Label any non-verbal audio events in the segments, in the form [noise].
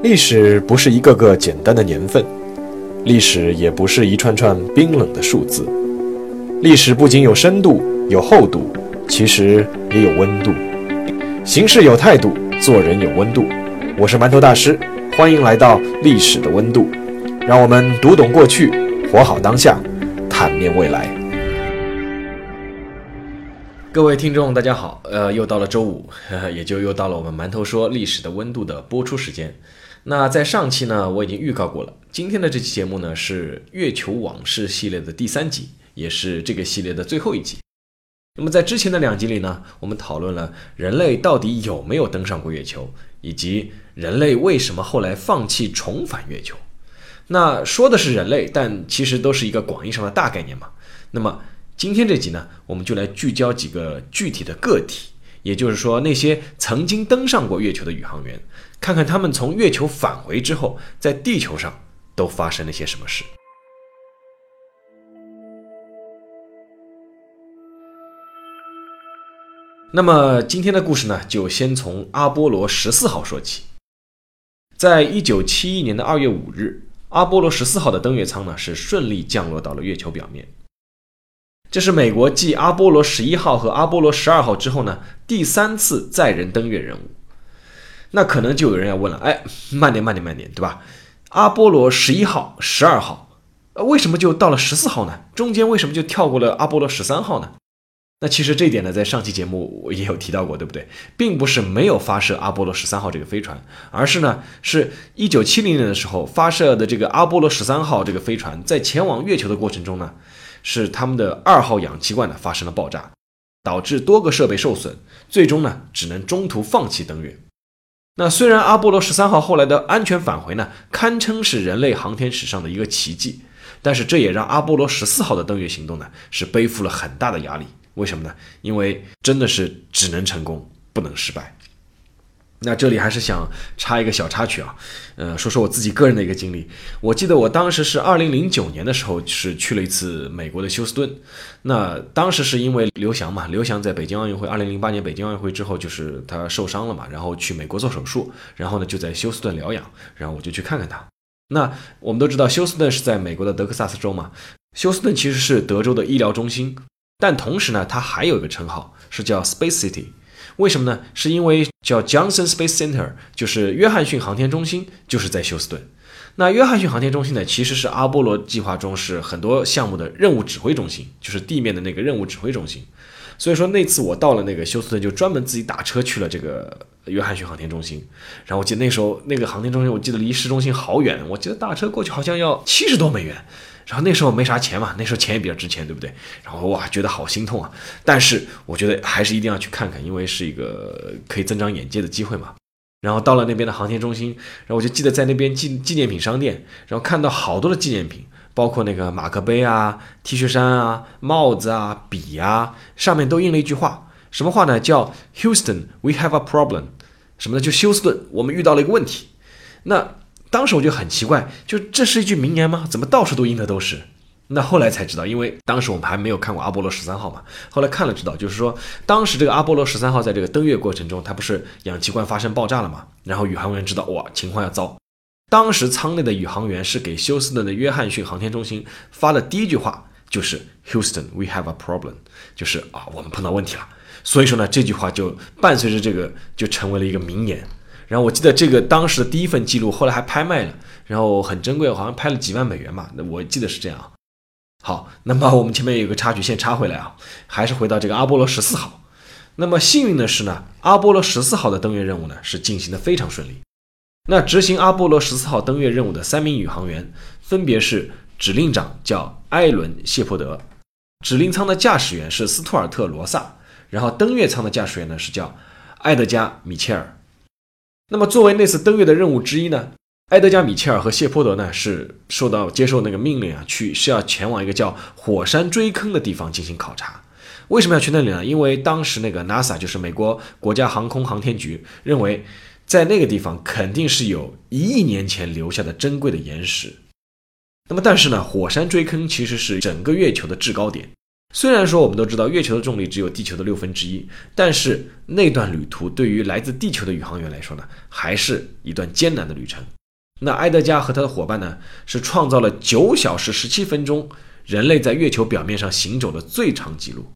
历史不是一个个简单的年份，历史也不是一串串冰冷的数字。历史不仅有深度、有厚度，其实也有温度。行事有态度，做人有温度。我是馒头大师，欢迎来到历史的温度。让我们读懂过去，活好当下，坦面未来。各位听众，大家好，呃，又到了周五，呵 [laughs] 呵也就又到了我们馒头说历史的温度的播出时间。那在上期呢，我已经预告过了，今天的这期节目呢是月球往事系列的第三集，也是这个系列的最后一集。那么在之前的两集里呢，我们讨论了人类到底有没有登上过月球，以及人类为什么后来放弃重返月球。那说的是人类，但其实都是一个广义上的大概念嘛。那么今天这集呢，我们就来聚焦几个具体的个体，也就是说那些曾经登上过月球的宇航员，看看他们从月球返回之后，在地球上都发生了些什么事。那么今天的故事呢，就先从阿波罗十四号说起。在一九七一年的二月五日，阿波罗十四号的登月舱呢是顺利降落到了月球表面。这是美国继阿波罗十一号和阿波罗十二号之后呢第三次载人登月任务。那可能就有人要问了，哎，慢点，慢点，慢点，对吧？阿波罗十一号、十二号，呃，为什么就到了十四号呢？中间为什么就跳过了阿波罗十三号呢？那其实这一点呢，在上期节目我也有提到过，对不对？并不是没有发射阿波罗十三号这个飞船，而是呢，是一九七零年的时候发射的这个阿波罗十三号这个飞船，在前往月球的过程中呢，是他们的二号氧气罐呢发生了爆炸，导致多个设备受损，最终呢，只能中途放弃登月。那虽然阿波罗十三号后来的安全返回呢，堪称是人类航天史上的一个奇迹，但是这也让阿波罗十四号的登月行动呢，是背负了很大的压力。为什么呢？因为真的是只能成功，不能失败。那这里还是想插一个小插曲啊，呃，说说我自己个人的一个经历。我记得我当时是二零零九年的时候，是去了一次美国的休斯顿。那当时是因为刘翔嘛，刘翔在北京奥运会二零零八年北京奥运会之后，就是他受伤了嘛，然后去美国做手术，然后呢就在休斯顿疗养，然后我就去看看他。那我们都知道休斯顿是在美国的德克萨斯州嘛，休斯顿其实是德州的医疗中心，但同时呢，它还有一个称号是叫 Space City。为什么呢？是因为叫 Johnson Space Center，就是约翰逊航天中心，就是在休斯顿。那约翰逊航天中心呢，其实是阿波罗计划中是很多项目的任务指挥中心，就是地面的那个任务指挥中心。所以说那次我到了那个休斯顿，就专门自己打车去了这个约翰逊航天中心。然后我记得那时候那个航天中心，我记得离市中心好远，我记得打车过去好像要七十多美元。然后那时候没啥钱嘛，那时候钱也比较值钱，对不对？然后哇，觉得好心痛啊！但是我觉得还是一定要去看看，因为是一个可以增长眼界的机会嘛。然后到了那边的航天中心，然后我就记得在那边纪纪念品商店，然后看到好多的纪念品，包括那个马克杯啊、T 恤衫啊、帽子啊、笔啊，上面都印了一句话，什么话呢？叫 Houston, we have a problem。什么呢？就休斯顿，我们遇到了一个问题。那当时我就很奇怪，就这是一句名言吗？怎么到处都印的都是？那后来才知道，因为当时我们还没有看过阿波罗十三号嘛。后来看了知道，就是说当时这个阿波罗十三号在这个登月过程中，它不是氧气罐发生爆炸了嘛？然后宇航员知道哇，情况要糟。当时舱内的宇航员是给休斯顿的约翰逊航天中心发的第一句话就是 “Houston, we have a problem”，就是啊，我们碰到问题了。所以说呢，这句话就伴随着这个就成为了一个名言。然后我记得这个当时的第一份记录后来还拍卖了，然后很珍贵，好像拍了几万美元吧。那我记得是这样。好，[laughs] 那么我们前面有个插曲，先插回来啊，还是回到这个阿波罗十四号。那么幸运的是呢，阿波罗十四号的登月任务呢是进行的非常顺利。那执行阿波罗十四号登月任务的三名宇航员分别是指令长叫艾伦谢泼德，指令舱的驾驶员是斯图尔特罗萨，然后登月舱的驾驶员呢是叫埃德加米切尔。那么作为那次登月的任务之一呢？埃德加·米切尔和谢泼德呢，是受到接受那个命令啊，去是要前往一个叫火山锥坑的地方进行考察。为什么要去那里呢？因为当时那个 NASA 就是美国国家航空航天局认为，在那个地方肯定是有一亿年前留下的珍贵的岩石。那么，但是呢，火山锥坑其实是整个月球的制高点，虽然说我们都知道月球的重力只有地球的六分之一，但是那段旅途对于来自地球的宇航员来说呢，还是一段艰难的旅程。那埃德加和他的伙伴呢，是创造了九小时十七分钟人类在月球表面上行走的最长记录。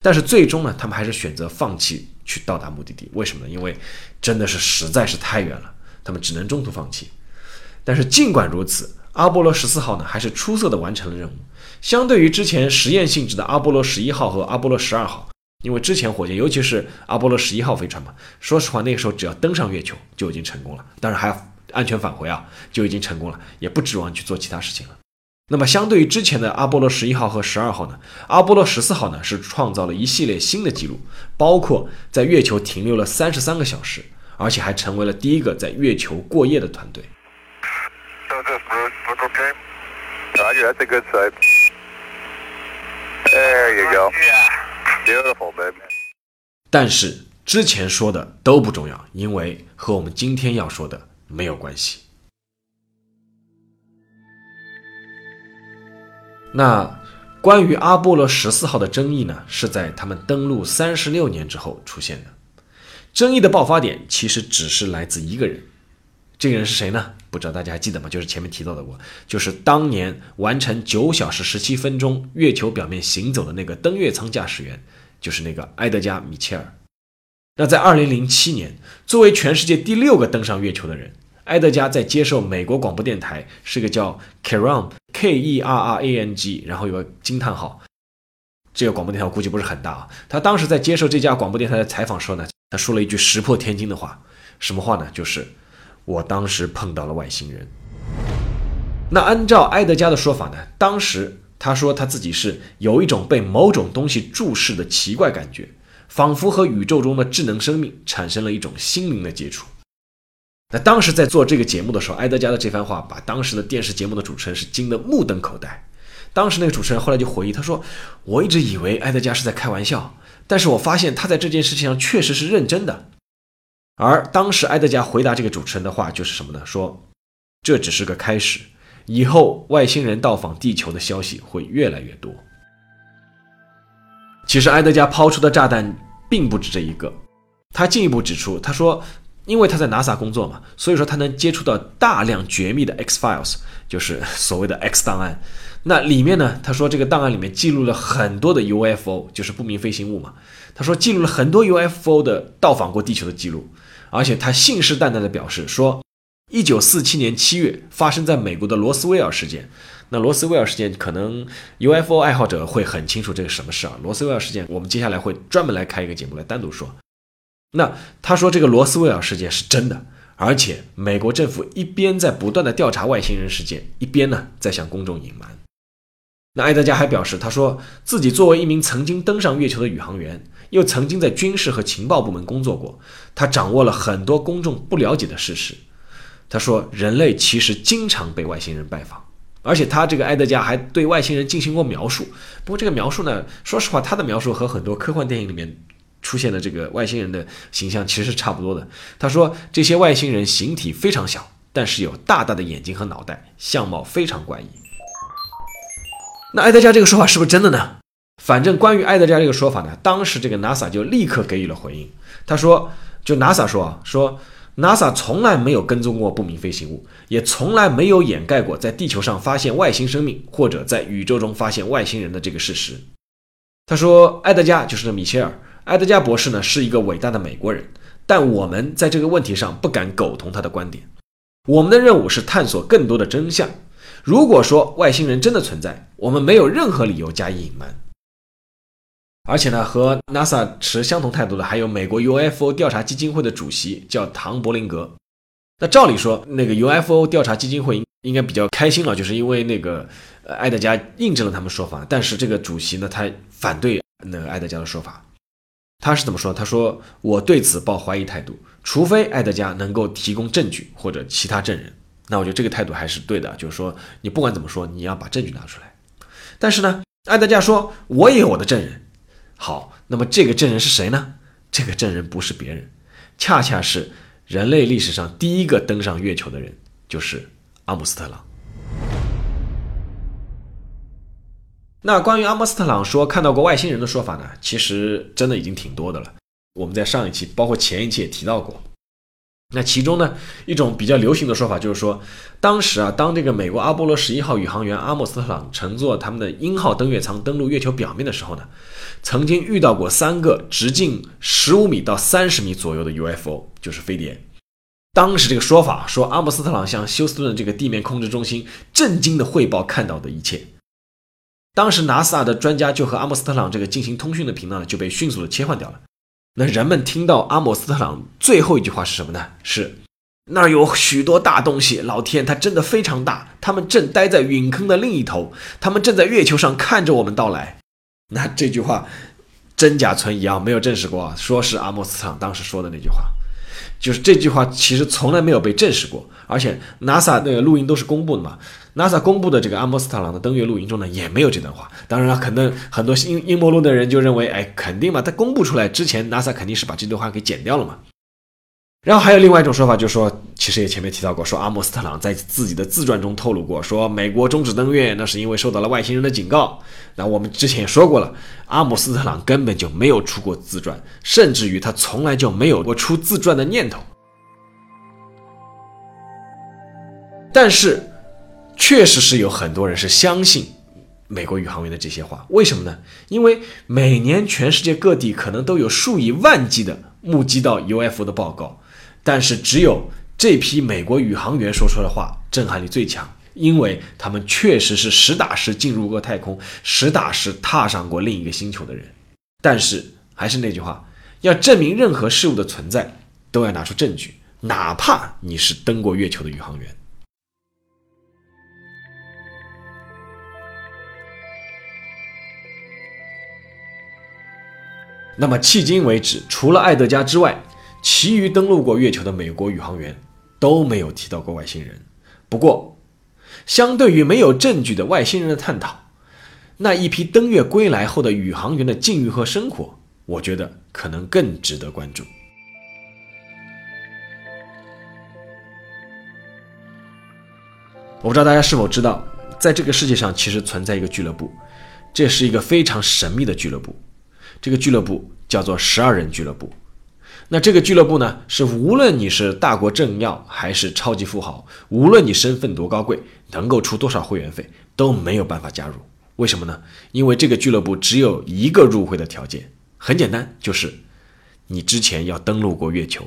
但是最终呢，他们还是选择放弃去到达目的地。为什么呢？因为真的是实在是太远了，他们只能中途放弃。但是尽管如此，阿波罗十四号呢，还是出色的完成了任务。相对于之前实验性质的阿波罗十一号和阿波罗十二号，因为之前火箭，尤其是阿波罗十一号飞船嘛，说实话，那个时候只要登上月球就已经成功了，当然还要安全返回啊，就已经成功了，也不指望去做其他事情了。那么，相对于之前的阿波罗十一号和十二号呢，阿波罗十四号呢是创造了一系列新的记录，包括在月球停留了三十三个小时，而且还成为了第一个在月球过夜的团队。但是之前说的都不重要，因为和我们今天要说的没有关系。那关于阿波罗十四号的争议呢，是在他们登陆三十六年之后出现的。争议的爆发点其实只是来自一个人，这个人是谁呢？不知道大家还记得吗？就是前面提到的我，就是当年完成九小时十七分钟月球表面行走的那个登月舱驾驶员，就是那个埃德加·米切尔。那在二零零七年，作为全世界第六个登上月球的人。埃德加在接受美国广播电台，是个叫 Keran K E R R A N G，然后有个惊叹号。这个广播电台我估计不是很大啊。他当时在接受这家广播电台的采访时候呢，他说了一句石破天惊的话，什么话呢？就是我当时碰到了外星人。那按照埃德加的说法呢，当时他说他自己是有一种被某种东西注视的奇怪感觉，仿佛和宇宙中的智能生命产生了一种心灵的接触。那当时在做这个节目的时候，埃德加的这番话把当时的电视节目的主持人是惊得目瞪口呆。当时那个主持人后来就回忆，他说：“我一直以为埃德加是在开玩笑，但是我发现他在这件事情上确实是认真的。”而当时埃德加回答这个主持人的话就是什么呢？说：“这只是个开始，以后外星人到访地球的消息会越来越多。”其实埃德加抛出的炸弹并不止这一个，他进一步指出，他说。因为他在 NASA 工作嘛，所以说他能接触到大量绝密的 X files，就是所谓的 X 档案。那里面呢，他说这个档案里面记录了很多的 UFO，就是不明飞行物嘛。他说记录了很多 UFO 的到访过地球的记录，而且他信誓旦旦的表示说，一九四七年七月发生在美国的罗斯威尔事件。那罗斯威尔事件可能 UFO 爱好者会很清楚这个什么事啊？罗斯威尔事件，我们接下来会专门来开一个节目来单独说。那他说这个罗斯威尔事件是真的，而且美国政府一边在不断的调查外星人事件，一边呢在向公众隐瞒。那埃德加还表示，他说自己作为一名曾经登上月球的宇航员，又曾经在军事和情报部门工作过，他掌握了很多公众不了解的事实。他说人类其实经常被外星人拜访，而且他这个埃德加还对外星人进行过描述。不过这个描述呢，说实话，他的描述和很多科幻电影里面。出现的这个外星人的形象其实是差不多的。他说，这些外星人形体非常小，但是有大大的眼睛和脑袋，相貌非常怪异。那埃德加这个说法是不是真的呢？反正关于埃德加这个说法呢，当时这个 NASA 就立刻给予了回应。他说，就 NASA 说啊，说 NASA 从来没有跟踪过不明飞行物，也从来没有掩盖过在地球上发现外星生命或者在宇宙中发现外星人的这个事实。他说，埃德加就是米切尔。埃德加博士呢是一个伟大的美国人，但我们在这个问题上不敢苟同他的观点。我们的任务是探索更多的真相。如果说外星人真的存在，我们没有任何理由加以隐瞒。而且呢，和 NASA 持相同态度的还有美国 UFO 调查基金会的主席叫唐伯林格。那照理说，那个 UFO 调查基金会应应该比较开心了，就是因为那个埃德加印证了他们说法。但是这个主席呢，他反对那个埃德加的说法。他是怎么说？他说：“我对此抱怀疑态度，除非埃德加能够提供证据或者其他证人。那我觉得这个态度还是对的，就是说你不管怎么说，你要把证据拿出来。但是呢，埃德加说我也有我的证人。好，那么这个证人是谁呢？这个证人不是别人，恰恰是人类历史上第一个登上月球的人，就是阿姆斯特朗。那关于阿姆斯特朗说看到过外星人的说法呢，其实真的已经挺多的了。我们在上一期，包括前一期也提到过。那其中呢，一种比较流行的说法就是说，当时啊，当这个美国阿波罗十一号宇航员阿姆斯特朗乘坐他们的鹰号登月舱登陆月球表面的时候呢，曾经遇到过三个直径十五米到三十米左右的 UFO，就是飞碟。当时这个说法说，阿姆斯特朗向休斯顿这个地面控制中心震惊的汇报看到的一切。当时 NASA 的专家就和阿姆斯特朗这个进行通讯的频道呢，就被迅速的切换掉了。那人们听到阿姆斯特朗最后一句话是什么呢？是那儿有许多大东西，老天，它真的非常大。他们正待在陨坑的另一头，他们正在月球上看着我们到来。那这句话真假存疑啊，没有证实过，说是阿姆斯特朗当时说的那句话。就是这句话其实从来没有被证实过，而且 NASA 那个录音都是公布的嘛。NASA 公布的这个阿姆斯特朗的登月录音中呢，也没有这段话。当然了，可能很多阴阴谋论的人就认为，哎，肯定嘛，他公布出来之前，NASA 肯定是把这段话给剪掉了嘛。然后还有另外一种说法，就是说，其实也前面提到过，说阿姆斯特朗在自己的自传中透露过，说美国终止登月，那是因为受到了外星人的警告。那我们之前也说过了，阿姆斯特朗根本就没有出过自传，甚至于他从来就没有过出自传的念头。但是。确实是有很多人是相信美国宇航员的这些话，为什么呢？因为每年全世界各地可能都有数以万计的目击到 UFO 的报告，但是只有这批美国宇航员说出的话震撼力最强，因为他们确实是实打实进入过太空，实打实踏上过另一个星球的人。但是还是那句话，要证明任何事物的存在，都要拿出证据，哪怕你是登过月球的宇航员。那么迄今为止，除了艾德加之外，其余登陆过月球的美国宇航员都没有提到过外星人。不过，相对于没有证据的外星人的探讨，那一批登月归来后的宇航员的境遇和生活，我觉得可能更值得关注。我不知道大家是否知道，在这个世界上其实存在一个俱乐部，这是一个非常神秘的俱乐部。这个俱乐部叫做十二人俱乐部。那这个俱乐部呢，是无论你是大国政要还是超级富豪，无论你身份多高贵，能够出多少会员费，都没有办法加入。为什么呢？因为这个俱乐部只有一个入会的条件，很简单，就是你之前要登陆过月球。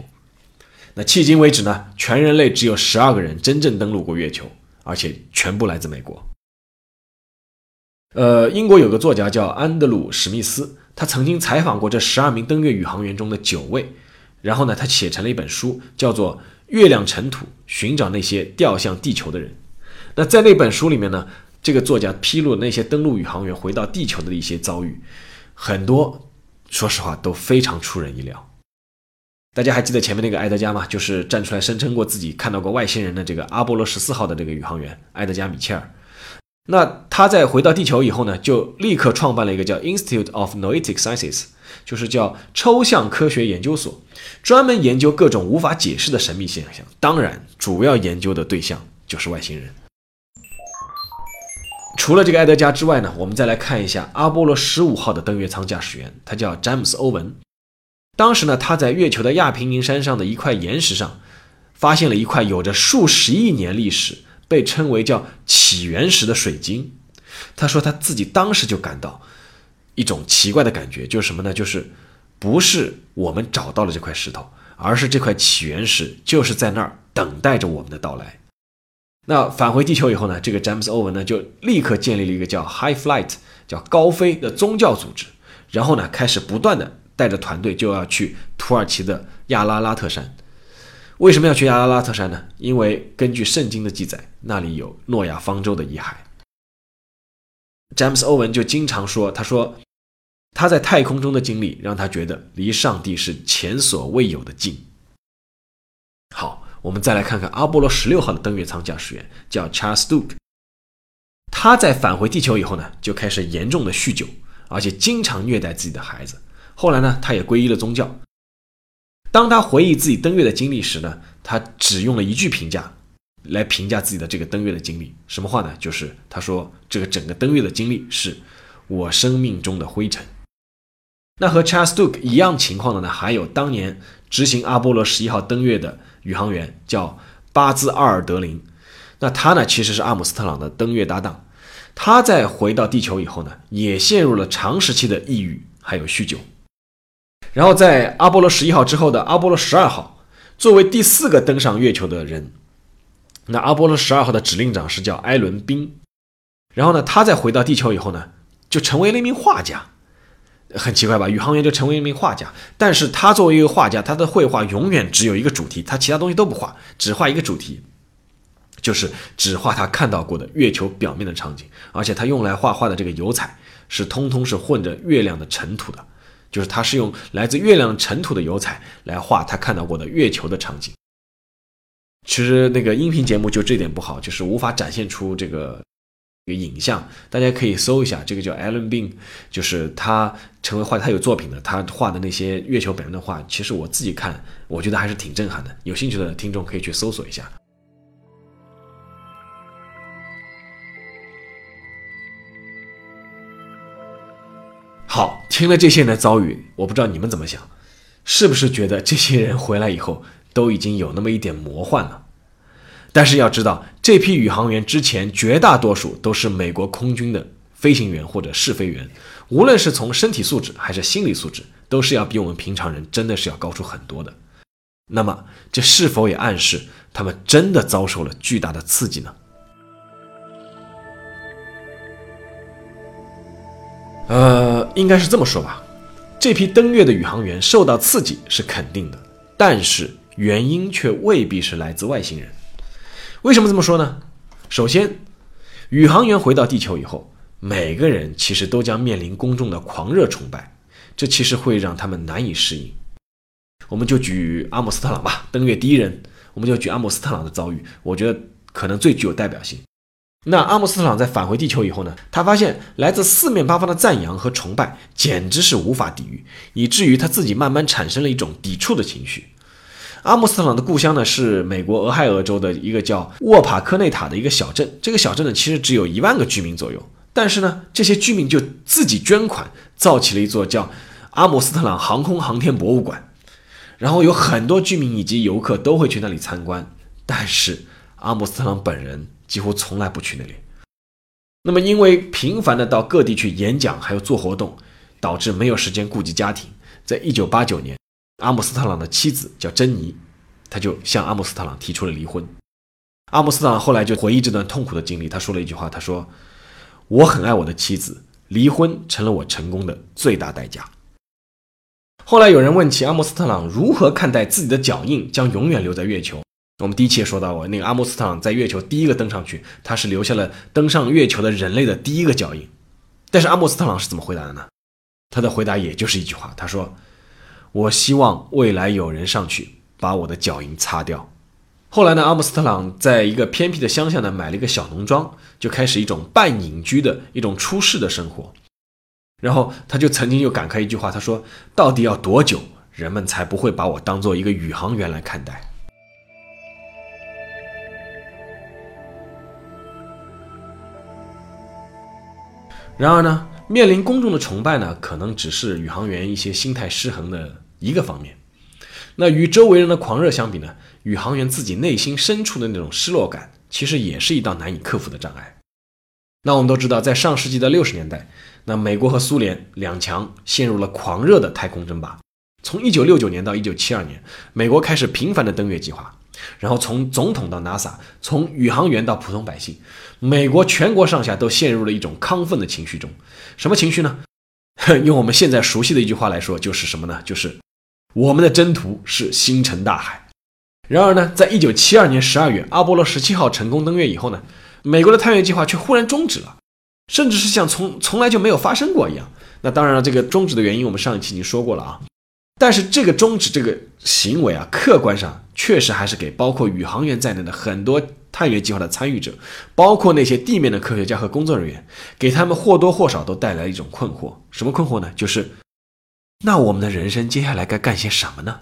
那迄今为止呢，全人类只有十二个人真正登陆过月球，而且全部来自美国。呃，英国有个作家叫安德鲁·史密斯。他曾经采访过这十二名登月宇航员中的九位，然后呢，他写成了一本书，叫做《月亮尘土：寻找那些掉向地球的人》。那在那本书里面呢，这个作家披露了那些登陆宇航员回到地球的一些遭遇，很多说实话都非常出人意料。大家还记得前面那个埃德加吗？就是站出来声称过自己看到过外星人的这个阿波罗十四号的这个宇航员埃德加·米切尔。那他在回到地球以后呢，就立刻创办了一个叫 Institute of Noetic Sciences，就是叫抽象科学研究所，专门研究各种无法解释的神秘现象。当然，主要研究的对象就是外星人。除了这个埃德加之外呢，我们再来看一下阿波罗十五号的登月舱驾驶员，他叫詹姆斯·欧文。当时呢，他在月球的亚平宁山上的一块岩石上，发现了一块有着数十亿年历史。被称为叫起源石的水晶，他说他自己当时就感到一种奇怪的感觉，就是什么呢？就是不是我们找到了这块石头，而是这块起源石就是在那儿等待着我们的到来。那返回地球以后呢，这个詹姆斯·欧文呢就立刻建立了一个叫 High Flight，叫高飞的宗教组织，然后呢开始不断的带着团队就要去土耳其的亚拉拉特山。为什么要去亚拉拉特山呢？因为根据圣经的记载，那里有诺亚方舟的遗骸。詹姆斯·欧文就经常说：“他说他在太空中的经历让他觉得离上帝是前所未有的近。”好，我们再来看看阿波罗十六号的登月舱驾驶员叫 Charles Duke。他在返回地球以后呢，就开始严重的酗酒，而且经常虐待自己的孩子。后来呢，他也皈依了宗教。当他回忆自己登月的经历时呢，他只用了一句评价来评价自己的这个登月的经历。什么话呢？就是他说这个整个登月的经历是我生命中的灰尘。那和 Charles Duke 一样情况的呢，还有当年执行阿波罗十一号登月的宇航员，叫巴兹·阿尔德林。那他呢，其实是阿姆斯特朗的登月搭档。他在回到地球以后呢，也陷入了长时期的抑郁还有酗酒。然后在阿波罗十一号之后的阿波罗十二号，作为第四个登上月球的人，那阿波罗十二号的指令长是叫艾伦·宾。然后呢，他在回到地球以后呢，就成为了一名画家。很奇怪吧？宇航员就成为一名画家，但是他作为一个画家，他的绘画永远只有一个主题，他其他东西都不画，只画一个主题。就是只画他看到过的月球表面的场景，而且他用来画画的这个油彩是通通是混着月亮的尘土的，就是他是用来自月亮尘土的油彩来画他看到过的月球的场景。其实那个音频节目就这点不好，就是无法展现出这个一个影像。大家可以搜一下，这个叫 Alan Bean，就是他成为画，他有作品的，他画的那些月球表面的画，其实我自己看，我觉得还是挺震撼的。有兴趣的听众可以去搜索一下。好，听了这些人的遭遇，我不知道你们怎么想，是不是觉得这些人回来以后都已经有那么一点魔幻了？但是要知道，这批宇航员之前绝大多数都是美国空军的飞行员或者试飞员，无论是从身体素质还是心理素质，都是要比我们平常人真的是要高出很多的。那么，这是否也暗示他们真的遭受了巨大的刺激呢？呃，应该是这么说吧。这批登月的宇航员受到刺激是肯定的，但是原因却未必是来自外星人。为什么这么说呢？首先，宇航员回到地球以后，每个人其实都将面临公众的狂热崇拜，这其实会让他们难以适应。我们就举阿姆斯特朗吧，登月第一人，我们就举阿姆斯特朗的遭遇，我觉得可能最具有代表性。那阿姆斯特朗在返回地球以后呢？他发现来自四面八方的赞扬和崇拜简直是无法抵御，以至于他自己慢慢产生了一种抵触的情绪。阿姆斯特朗的故乡呢是美国俄亥俄州的一个叫沃帕科内塔的一个小镇。这个小镇呢其实只有一万个居民左右，但是呢这些居民就自己捐款造起了一座叫阿姆斯特朗航空航天博物馆，然后有很多居民以及游客都会去那里参观。但是阿姆斯特朗本人。几乎从来不去那里。那么，因为频繁的到各地去演讲，还有做活动，导致没有时间顾及家庭。在一九八九年，阿姆斯特朗的妻子叫珍妮，他就向阿姆斯特朗提出了离婚。阿姆斯特朗后来就回忆这段痛苦的经历，他说了一句话：“他说，我很爱我的妻子，离婚成了我成功的最大代价。”后来有人问起阿姆斯特朗如何看待自己的脚印将永远留在月球。我们第一期也说到过，那个阿姆斯特朗在月球第一个登上去，他是留下了登上月球的人类的第一个脚印。但是阿姆斯特朗是怎么回答的呢？他的回答也就是一句话，他说：“我希望未来有人上去把我的脚印擦掉。”后来呢，阿姆斯特朗在一个偏僻的乡下呢买了一个小农庄，就开始一种半隐居的一种出世的生活。然后他就曾经又感慨一句话，他说：“到底要多久，人们才不会把我当做一个宇航员来看待？”然而呢，面临公众的崇拜呢，可能只是宇航员一些心态失衡的一个方面。那与周围人的狂热相比呢，宇航员自己内心深处的那种失落感，其实也是一道难以克服的障碍。那我们都知道，在上世纪的六十年代，那美国和苏联两强陷入了狂热的太空争霸。从一九六九年到一九七二年，美国开始频繁的登月计划。然后从总统到 NASA，从宇航员到普通百姓，美国全国上下都陷入了一种亢奋的情绪中。什么情绪呢？[laughs] 用我们现在熟悉的一句话来说，就是什么呢？就是我们的征途是星辰大海。然而呢，在一九七二年十二月，阿波罗十七号成功登月以后呢，美国的探月计划却忽然终止了，甚至是像从从来就没有发生过一样。那当然了，这个终止的原因我们上一期已经说过了啊。但是这个终止这个行为啊，客观上确实还是给包括宇航员在内的很多探月计划的参与者，包括那些地面的科学家和工作人员，给他们或多或少都带来一种困惑。什么困惑呢？就是，那我们的人生接下来该干些什么呢？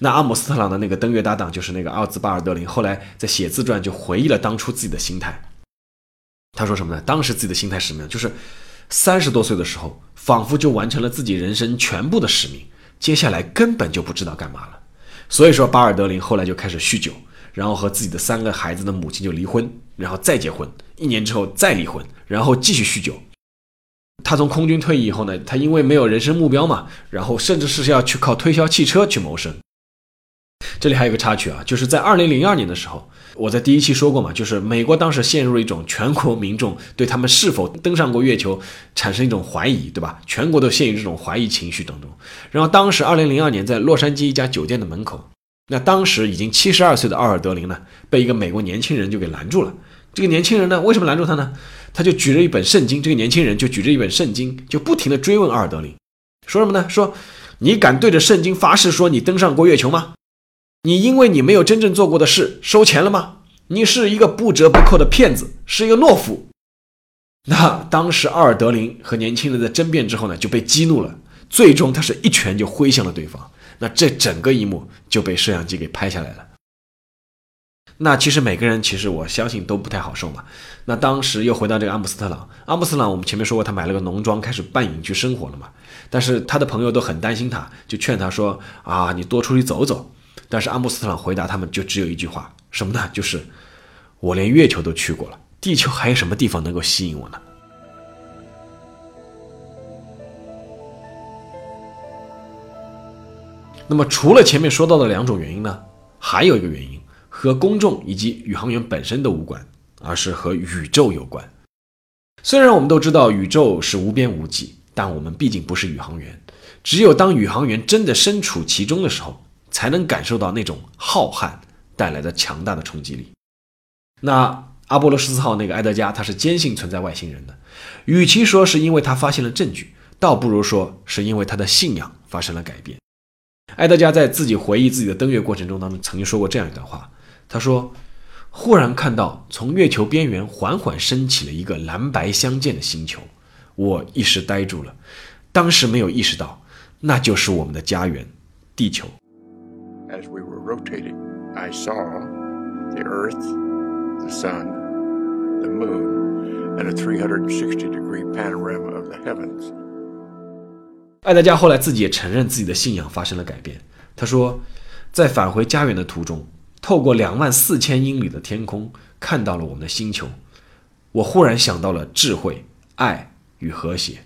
那阿姆斯特朗的那个登月搭档就是那个奥兹巴尔德林，后来在写自传就回忆了当初自己的心态。他说什么呢？当时自己的心态是什么样？就是。三十多岁的时候，仿佛就完成了自己人生全部的使命，接下来根本就不知道干嘛了。所以说，巴尔德林后来就开始酗酒，然后和自己的三个孩子的母亲就离婚，然后再结婚，一年之后再离婚，然后继续酗酒。他从空军退役以后呢，他因为没有人生目标嘛，然后甚至是要去靠推销汽车去谋生。这里还有个插曲啊，就是在二零零二年的时候，我在第一期说过嘛，就是美国当时陷入了一种全国民众对他们是否登上过月球产生一种怀疑，对吧？全国都陷入这种怀疑情绪当中。然后当时二零零二年在洛杉矶一家酒店的门口，那当时已经七十二岁的奥尔德林呢，被一个美国年轻人就给拦住了。这个年轻人呢，为什么拦住他呢？他就举着一本圣经，这个年轻人就举着一本圣经，就不停的追问奥尔德林，说什么呢？说你敢对着圣经发誓说你登上过月球吗？你因为你没有真正做过的事收钱了吗？你是一个不折不扣的骗子，是一个懦夫。那当时奥尔德林和年轻人在争辩之后呢，就被激怒了，最终他是一拳就挥向了对方。那这整个一幕就被摄像机给拍下来了。那其实每个人其实我相信都不太好受嘛。那当时又回到这个阿姆斯特朗，阿姆斯特朗我们前面说过，他买了个农庄，开始半隐居生活了嘛。但是他的朋友都很担心他，就劝他说：“啊，你多出去走走。”但是阿姆斯特朗回答他们就只有一句话，什么呢？就是我连月球都去过了，地球还有什么地方能够吸引我呢？那么除了前面说到的两种原因呢，还有一个原因和公众以及宇航员本身都无关，而是和宇宙有关。虽然我们都知道宇宙是无边无际，但我们毕竟不是宇航员，只有当宇航员真的身处其中的时候。才能感受到那种浩瀚带来的强大的冲击力。那阿波罗十四号那个埃德加，他是坚信存在外星人的。与其说是因为他发现了证据，倒不如说是因为他的信仰发生了改变。埃德加在自己回忆自己的登月过程中当中，曾经说过这样一段话：他说，忽然看到从月球边缘缓缓升起了一个蓝白相间的星球，我一时呆住了。当时没有意识到，那就是我们的家园——地球。as we were rotating, I saw the Earth, the Sun, the Moon, and a 360 degree panorama of the heavens. 艾德加后来自己也承认自己的信仰发生了改变。他说，在返回家园的途中，透过两万四千英里的天空，看到了我们的星球。我忽然想到了智慧、爱与和谐。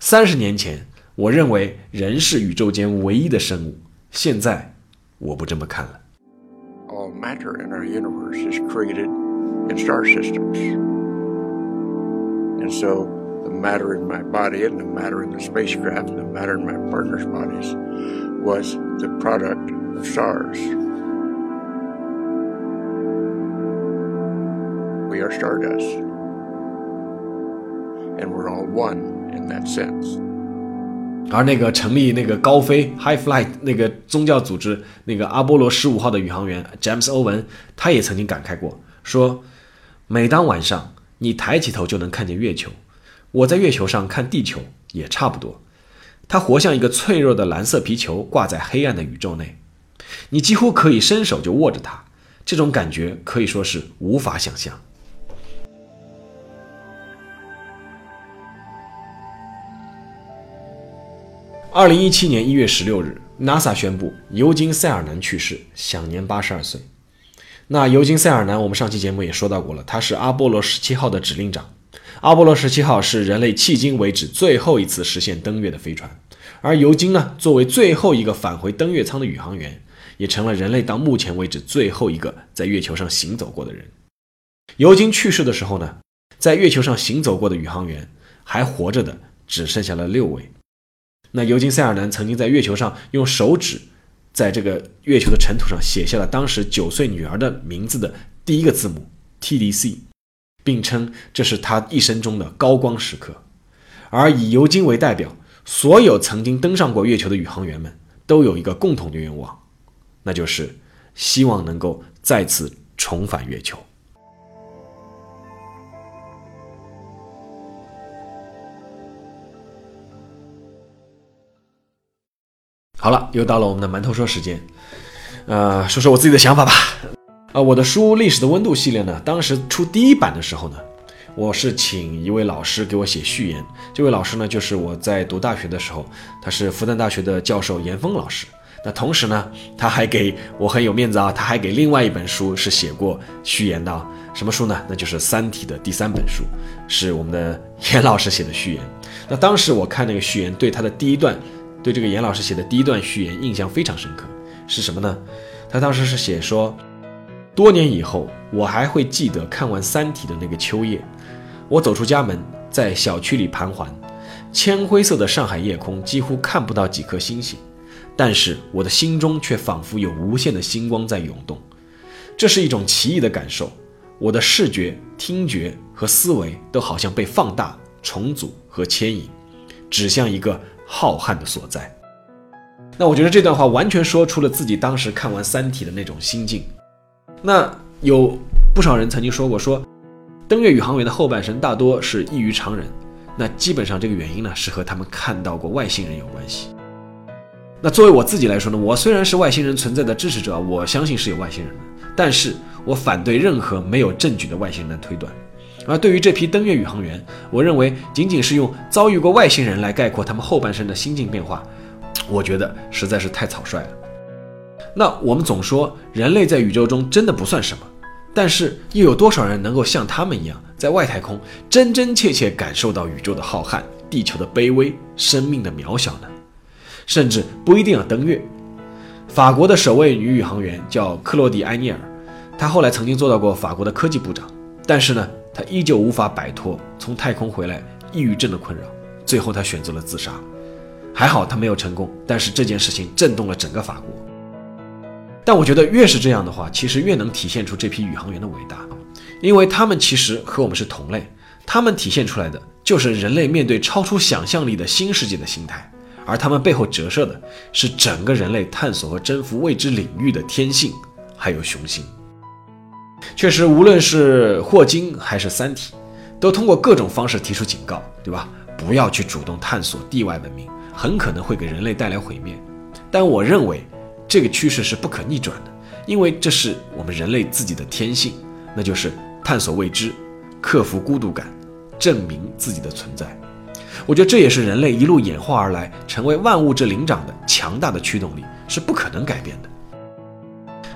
三十年前，我认为人是宇宙间唯一的生物。现在，我不这么看了。All matter in our universe is created in star systems. And so the matter in my body and the matter in the spacecraft and the matter in my partner's bodies was the product of stars. We are stardust. And we're all one in that sense. 而那个成立那个高飞 High Flight 那个宗教组织那个阿波罗十五号的宇航员詹姆斯·欧文，他也曾经感慨过，说：“每当晚上你抬起头就能看见月球，我在月球上看地球也差不多。它活像一个脆弱的蓝色皮球挂在黑暗的宇宙内，你几乎可以伸手就握着它，这种感觉可以说是无法想象。”二零一七年一月十六日，NASA 宣布尤金·塞尔南去世，享年八十二岁。那尤金·塞尔南，我们上期节目也说到过了，他是阿波罗十七号的指令长。阿波罗十七号是人类迄今为止最后一次实现登月的飞船，而尤金呢，作为最后一个返回登月舱的宇航员，也成了人类到目前为止最后一个在月球上行走过的人。尤金去世的时候呢，在月球上行走过的宇航员还活着的只剩下了六位。那尤金·塞尔南曾经在月球上用手指，在这个月球的尘土上写下了当时九岁女儿的名字的第一个字母 TDC，并称这是他一生中的高光时刻。而以尤金为代表，所有曾经登上过月球的宇航员们都有一个共同的愿望，那就是希望能够再次重返月球。好了，又到了我们的馒头说时间，呃，说说我自己的想法吧。啊，我的书《历史的温度》系列呢，当时出第一版的时候呢，我是请一位老师给我写序言。这位老师呢，就是我在读大学的时候，他是复旦大学的教授严峰老师。那同时呢，他还给我很有面子啊，他还给另外一本书是写过序言的。什么书呢？那就是《三体》的第三本书，是我们的严老师写的序言。那当时我看那个序言，对他的第一段，对这个严老师写的第一段序言印象非常深刻。是什么呢？他当时是写说，多年以后，我还会记得看完《三体》的那个秋夜，我走出家门，在小区里盘桓，铅灰色的上海夜空几乎看不到几颗星星，但是我的心中却仿佛有无限的星光在涌动，这是一种奇异的感受。我的视觉、听觉和思维都好像被放大、重组和牵引，指向一个浩瀚的所在。那我觉得这段话完全说出了自己当时看完《三体》的那种心境。那有不少人曾经说过，说登月宇航员的后半生大多是异于常人。那基本上这个原因呢，是和他们看到过外星人有关系。那作为我自己来说呢，我虽然是外星人存在的支持者，我相信是有外星人的，但是。我反对任何没有证据的外星人的推断，而对于这批登月宇航员，我认为仅仅是用遭遇过外星人来概括他们后半生的心境变化，我觉得实在是太草率了。那我们总说人类在宇宙中真的不算什么，但是又有多少人能够像他们一样，在外太空真真切切感受到宇宙的浩瀚、地球的卑微、生命的渺小呢？甚至不一定要登月。法国的首位女宇航员叫克洛迪埃涅尔。她后来曾经做到过法国的科技部长，但是呢，他依旧无法摆脱从太空回来抑郁症的困扰，最后他选择了自杀。还好他没有成功，但是这件事情震动了整个法国。但我觉得越是这样的话，其实越能体现出这批宇航员的伟大，因为他们其实和我们是同类，他们体现出来的就是人类面对超出想象力的新世界的心态，而他们背后折射的是整个人类探索和征服未知领域的天性，还有雄心。确实，无论是霍金还是三体，都通过各种方式提出警告，对吧？不要去主动探索地外文明，很可能会给人类带来毁灭。但我认为这个趋势是不可逆转的，因为这是我们人类自己的天性，那就是探索未知，克服孤独感，证明自己的存在。我觉得这也是人类一路演化而来，成为万物之灵长的强大的驱动力，是不可能改变的。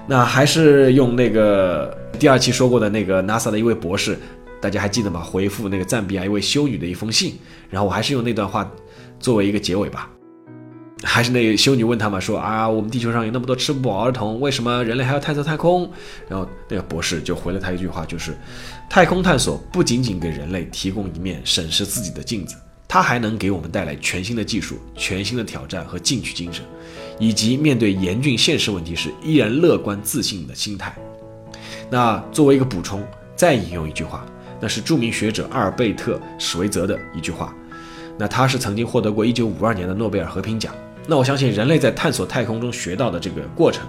那还是用那个。第二期说过的那个 NASA 的一位博士，大家还记得吗？回复那个赞比亚一位修女的一封信，然后我还是用那段话作为一个结尾吧。还是那修女问他嘛，说啊，我们地球上有那么多吃不饱儿童，为什么人类还要探索太空？然后那个博士就回了他一句话，就是太空探索不仅仅给人类提供一面审视自己的镜子，它还能给我们带来全新的技术、全新的挑战和进取精神，以及面对严峻现实问题时依然乐观自信的心态。那作为一个补充，再引用一句话，那是著名学者阿尔贝特·史维泽的一句话。那他是曾经获得过1952年的诺贝尔和平奖。那我相信人类在探索太空中学到的这个过程，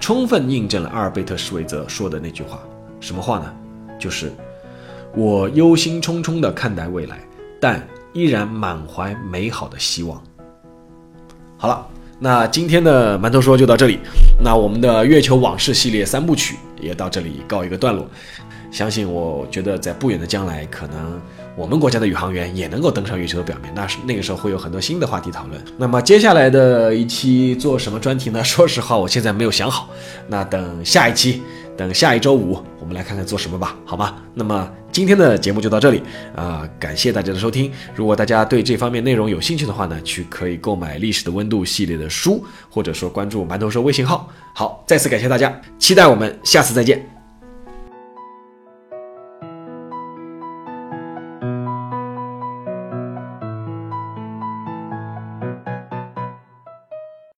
充分印证了阿尔贝特·史维泽说的那句话。什么话呢？就是我忧心忡忡地看待未来，但依然满怀美好的希望。好了。那今天的馒头说就到这里，那我们的月球往事系列三部曲也到这里告一个段落。相信我觉得在不远的将来，可能我们国家的宇航员也能够登上月球的表面，那是那个时候会有很多新的话题讨论。那么接下来的一期做什么专题呢？说实话，我现在没有想好。那等下一期，等下一周五，我们来看看做什么吧，好吗？那么。今天的节目就到这里啊，感谢大家的收听。如果大家对这方面内容有兴趣的话呢，去可以购买《历史的温度》系列的书，或者说关注馒头说微信号。好，再次感谢大家，期待我们下次再见。